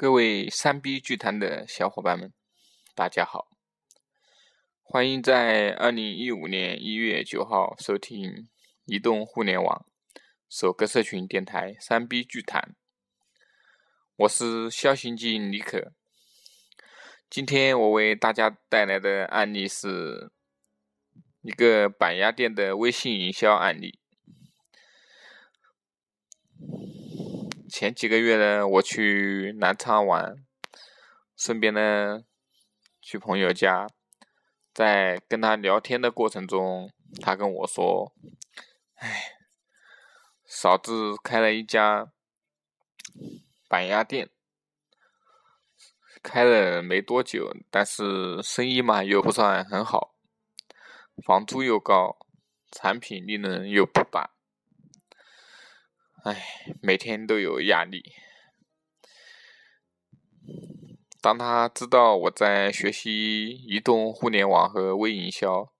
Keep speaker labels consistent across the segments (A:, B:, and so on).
A: 各位三 B 剧坛的小伙伴们，大家好！欢迎在二零一五年一月九号收听移动互联网首个社群电台三 B 剧坛。我是肖行进李可。今天我为大家带来的案例是一个板鸭店的微信营销案例。前几个月呢，我去南昌玩，顺便呢去朋友家，在跟他聊天的过程中，他跟我说：“哎，嫂子开了一家板鸭店，开了没多久，但是生意嘛又不算很好，房租又高，产品利润又不大。”唉，每天都有压力。当他知道我在学习移动互联网和微营销，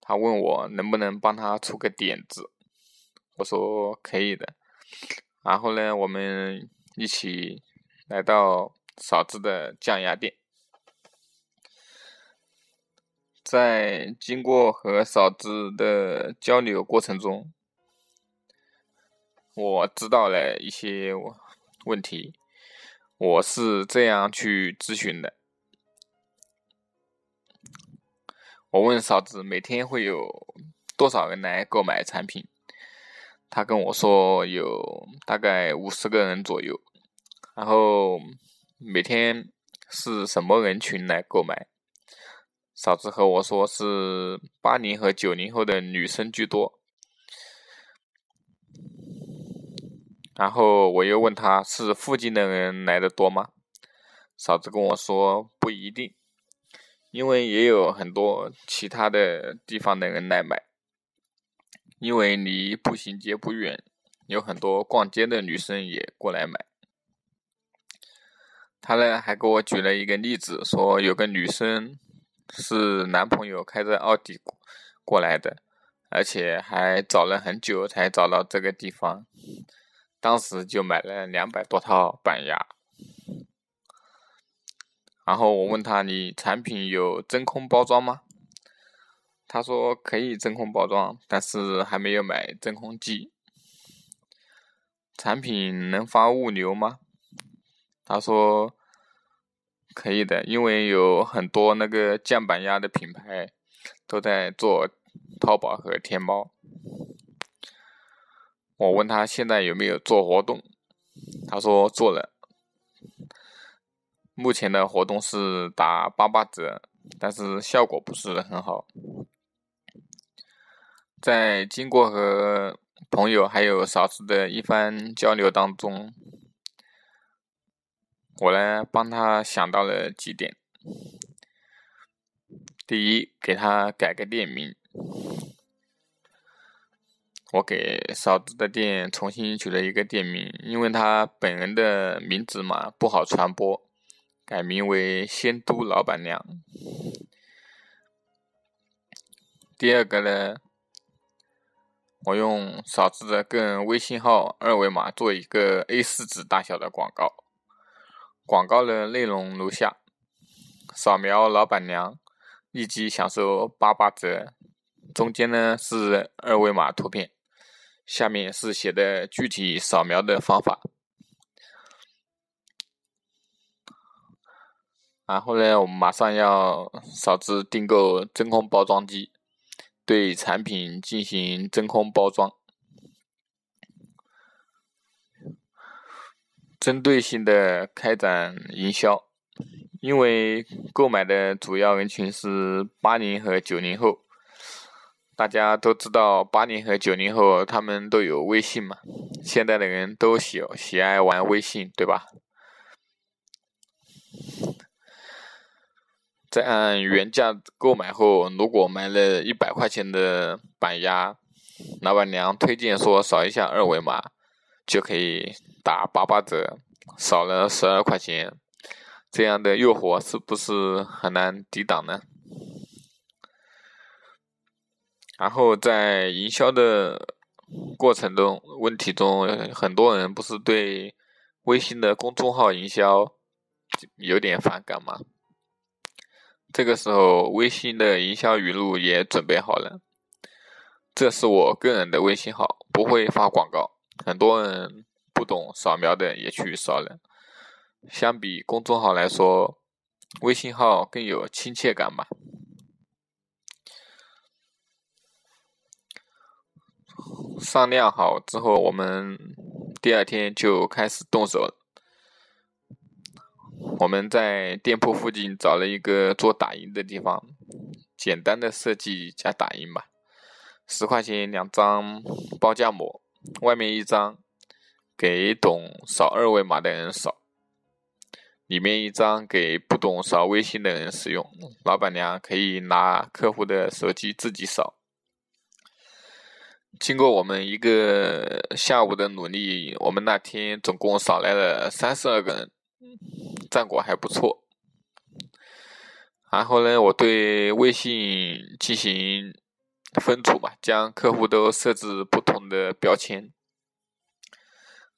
A: 他问我能不能帮他出个点子。我说可以的。然后呢，我们一起来到嫂子的酱鸭店。在经过和嫂子的交流过程中，我知道了一些问题，我是这样去咨询的。我问嫂子每天会有多少人来购买产品，她跟我说有大概五十个人左右。然后每天是什么人群来购买？嫂子和我说是八零和九零后的女生居多。然后我又问他是附近的人来的多吗？嫂子跟我说不一定，因为也有很多其他的地方的人来买，因为离步行街不远，有很多逛街的女生也过来买。他呢还给我举了一个例子，说有个女生是男朋友开着奥迪过来的，而且还找了很久才找到这个地方。当时就买了两百多套板鸭，然后我问他：“你产品有真空包装吗？”他说：“可以真空包装，但是还没有买真空机。”产品能发物流吗？他说：“可以的，因为有很多那个酱板鸭的品牌都在做淘宝和天猫。”我问他现在有没有做活动，他说做了，目前的活动是打八八折，但是效果不是很好。在经过和朋友还有嫂子的一番交流当中，我呢帮他想到了几点：第一，给他改个店名。我给嫂子的店重新取了一个店名，因为她本人的名字嘛不好传播，改名为仙都老板娘。第二个呢，我用嫂子的个人微信号二维码做一个 A4 纸大小的广告，广告的内容如下：扫描老板娘，立即享受八八折。中间呢是二维码图片。下面是写的具体扫描的方法，然后呢，我们马上要嫂子订购真空包装机，对产品进行真空包装，针对性的开展营销，因为购买的主要人群是八零和九零后。大家都知道，八零和九零后他们都有微信嘛，现在的人都喜喜爱玩微信，对吧？在按原价购买后，如果买了一百块钱的板鸭，老板娘推荐说扫一下二维码就可以打八八折，少了十二块钱，这样的诱惑是不是很难抵挡呢？然后在营销的过程中，问题中，很多人不是对微信的公众号营销有点反感吗？这个时候，微信的营销语录也准备好了。这是我个人的微信号，不会发广告。很多人不懂扫描的也去扫了。相比公众号来说，微信号更有亲切感吧。商量好之后，我们第二天就开始动手。我们在店铺附近找了一个做打印的地方，简单的设计加打印吧。十块钱两张包价膜，外面一张给懂扫二维码的人扫，里面一张给不懂扫微信的人使用。老板娘可以拿客户的手机自己扫。经过我们一个下午的努力，我们那天总共扫来了三十二个人，战果还不错。然后呢，我对微信进行。分组吧，将客户都设置不同的标签，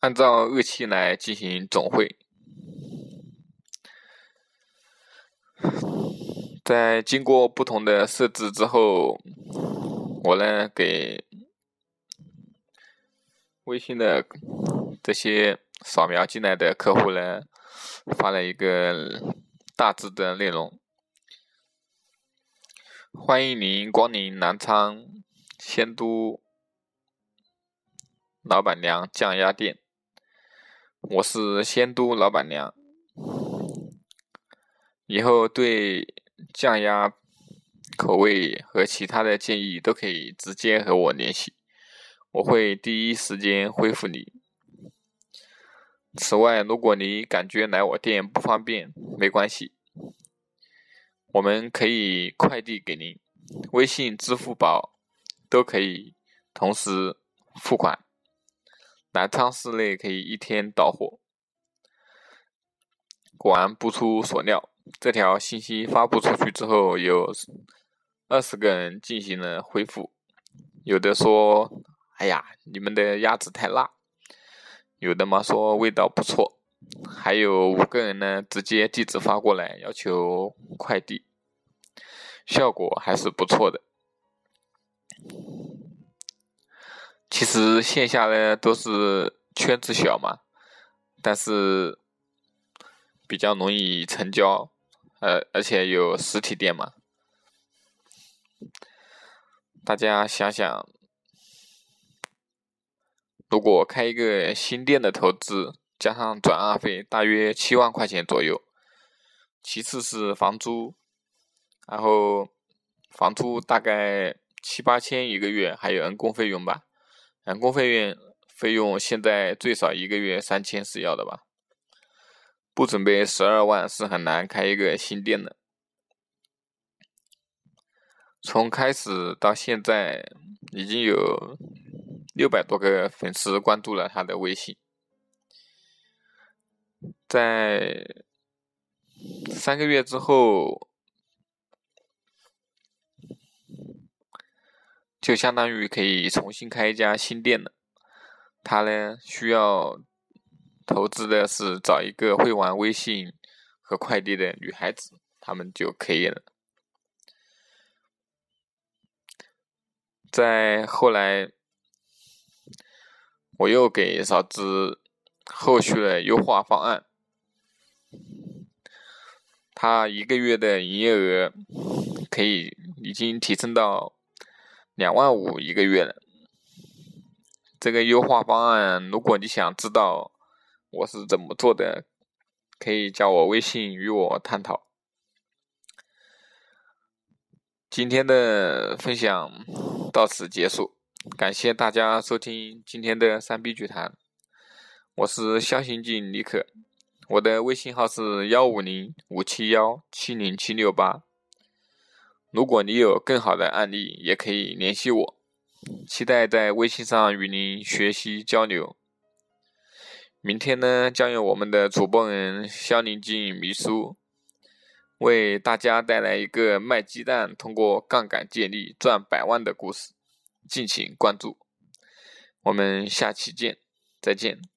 A: 按照日期来进行总汇。在经过不同的设置之后，我呢给微信的这些扫描进来的客户呢发了一个大致的内容。欢迎您光临南昌仙都老板娘酱鸭店，我是仙都老板娘。以后对酱鸭口味和其他的建议都可以直接和我联系，我会第一时间回复你。此外，如果你感觉来我店不方便，没关系。我们可以快递给您，微信、支付宝都可以同时付款。南昌市内可以一天到货。果然不出所料，这条信息发布出去之后，有二十个人进行了回复。有的说：“哎呀，你们的鸭子太辣。”有的嘛说味道不错。还有五个人呢，直接地址发过来，要求快递，效果还是不错的。其实线下呢都是圈子小嘛，但是比较容易成交，呃，而且有实体店嘛。大家想想，如果开一个新店的投资。加上转让费大约七万块钱左右，其次是房租，然后房租大概七八千一个月，还有人工费用吧，人工费用费用现在最少一个月三千是要的吧，不准备十二万是很难开一个新店的。从开始到现在，已经有六百多个粉丝关注了他的微信。在三个月之后，就相当于可以重新开一家新店了。他呢，需要投资的是找一个会玩微信和快递的女孩子，他们就可以了。在后来，我又给嫂子。后续的优化方案，他一个月的营业额可以已经提升到两万五一个月了。这个优化方案，如果你想知道我是怎么做的，可以加我微信与我探讨。今天的分享到此结束，感谢大家收听今天的三 B 剧谈。我是肖刑警李可，我的微信号是幺五零五七幺七零七六八。如果你有更好的案例，也可以联系我。期待在微信上与您学习交流。明天呢，将由我们的主播人肖宁静秘书为大家带来一个卖鸡蛋通过杠杆借力赚百万的故事，敬请关注。我们下期见，再见。